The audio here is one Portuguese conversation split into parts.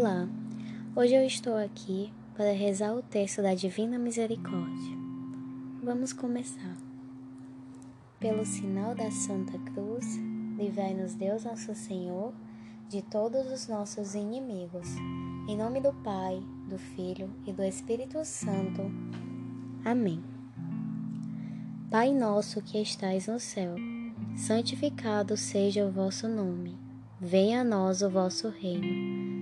Olá, hoje eu estou aqui para rezar o texto da Divina Misericórdia. Vamos começar. Pelo sinal da Santa Cruz, livrai-nos Deus Nosso Senhor de todos os nossos inimigos. Em nome do Pai, do Filho e do Espírito Santo. Amém. Pai nosso que estais no céu, santificado seja o vosso nome. Venha a nós o vosso reino.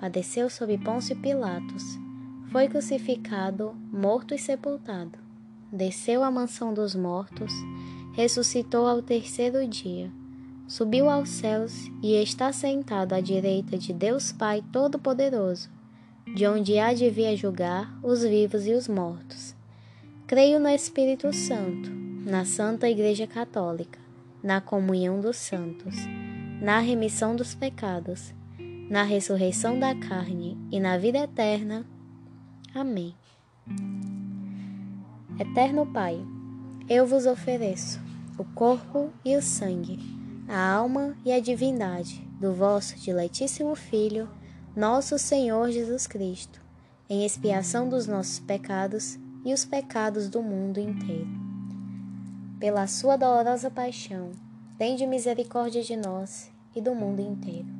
padeceu sob Pôncio Pilatos, foi crucificado, morto e sepultado, desceu à mansão dos mortos, ressuscitou ao terceiro dia, subiu aos céus e está sentado à direita de Deus Pai Todo-Poderoso, de onde há de vir julgar os vivos e os mortos. Creio no Espírito Santo, na Santa Igreja Católica, na comunhão dos santos, na remissão dos pecados na ressurreição da carne e na vida eterna. Amém. Eterno Pai, eu vos ofereço o corpo e o sangue, a alma e a divindade do vosso diletíssimo Filho, nosso Senhor Jesus Cristo, em expiação dos nossos pecados e os pecados do mundo inteiro. Pela sua dolorosa paixão, tende misericórdia de nós e do mundo inteiro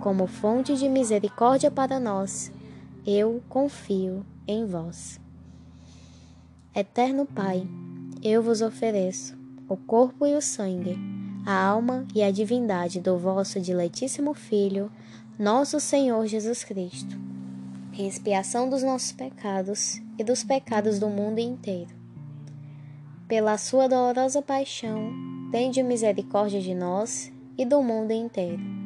como fonte de misericórdia para nós, eu confio em vós. Eterno Pai, eu vos ofereço o corpo e o sangue, a alma e a divindade do vosso diletíssimo Filho, nosso Senhor Jesus Cristo, em expiação dos nossos pecados e dos pecados do mundo inteiro. Pela sua dolorosa paixão, tende misericórdia de nós e do mundo inteiro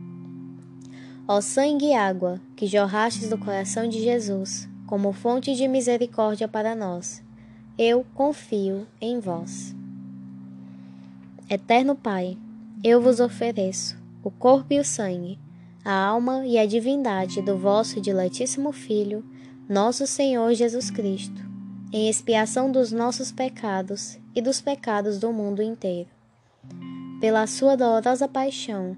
Ó sangue e água, que jorrastes do coração de Jesus, como fonte de misericórdia para nós, eu confio em vós. Eterno Pai, eu vos ofereço o corpo e o sangue, a alma e a divindade do vosso diletíssimo Filho, nosso Senhor Jesus Cristo, em expiação dos nossos pecados e dos pecados do mundo inteiro. Pela sua dolorosa paixão,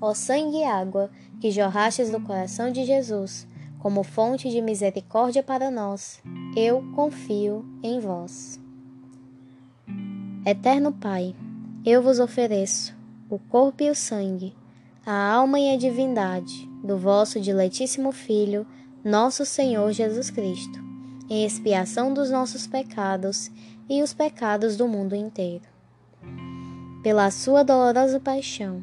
Ó sangue e água que jorrastes do coração de Jesus, como fonte de misericórdia para nós, eu confio em vós. Eterno Pai, eu vos ofereço o corpo e o sangue, a alma e a divindade do vosso diletíssimo Filho, nosso Senhor Jesus Cristo, em expiação dos nossos pecados e os pecados do mundo inteiro. Pela sua dolorosa paixão,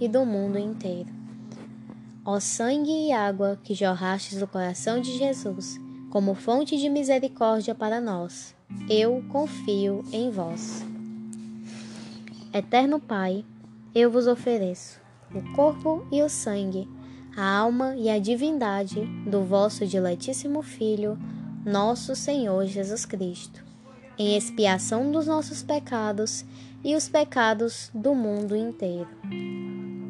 e do mundo inteiro. Ó sangue e água que jorrastes do coração de Jesus, como fonte de misericórdia para nós, eu confio em vós. Eterno Pai, eu vos ofereço o corpo e o sangue, a alma e a divindade do vosso diletíssimo Filho, nosso Senhor Jesus Cristo, em expiação dos nossos pecados e os pecados do mundo inteiro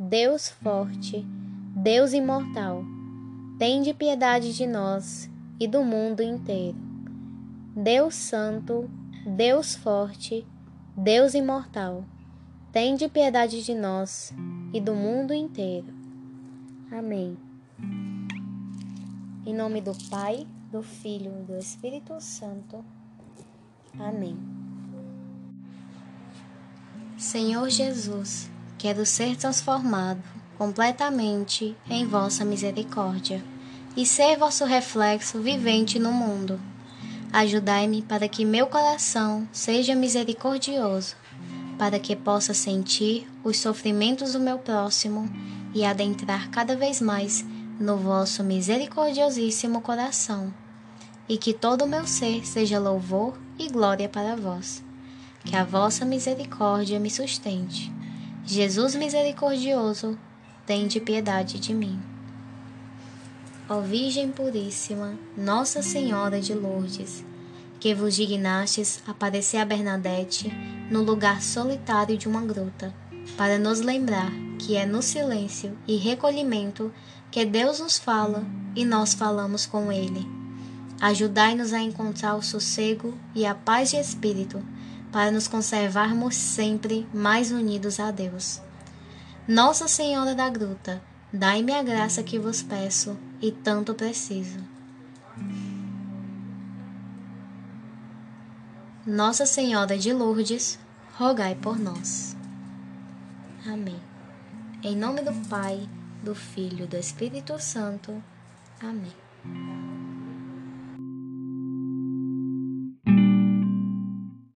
Deus forte, Deus imortal, tende piedade de nós e do mundo inteiro. Deus santo, Deus forte, Deus imortal, tende piedade de nós e do mundo inteiro. Amém. Em nome do Pai, do Filho e do Espírito Santo. Amém. Senhor Jesus, quero ser transformado completamente em vossa misericórdia e ser vosso reflexo vivente no mundo. Ajudai-me para que meu coração seja misericordioso, para que possa sentir os sofrimentos do meu próximo e adentrar cada vez mais no vosso misericordiosíssimo coração, e que todo o meu ser seja louvor e glória para vós. Que a vossa misericórdia me sustente. Jesus misericordioso, tende piedade de mim. Ó Virgem Puríssima, Nossa Senhora de Lourdes, que vos dignastes aparecer a Bernadette no lugar solitário de uma gruta, para nos lembrar que é no silêncio e recolhimento que Deus nos fala e nós falamos com Ele. Ajudai-nos a encontrar o sossego e a paz de espírito, para nos conservarmos sempre mais unidos a Deus. Nossa Senhora da Gruta, dai-me a graça que vos peço e tanto preciso. Nossa Senhora de Lourdes, rogai por nós. Amém. Em nome do Pai, do Filho e do Espírito Santo. Amém.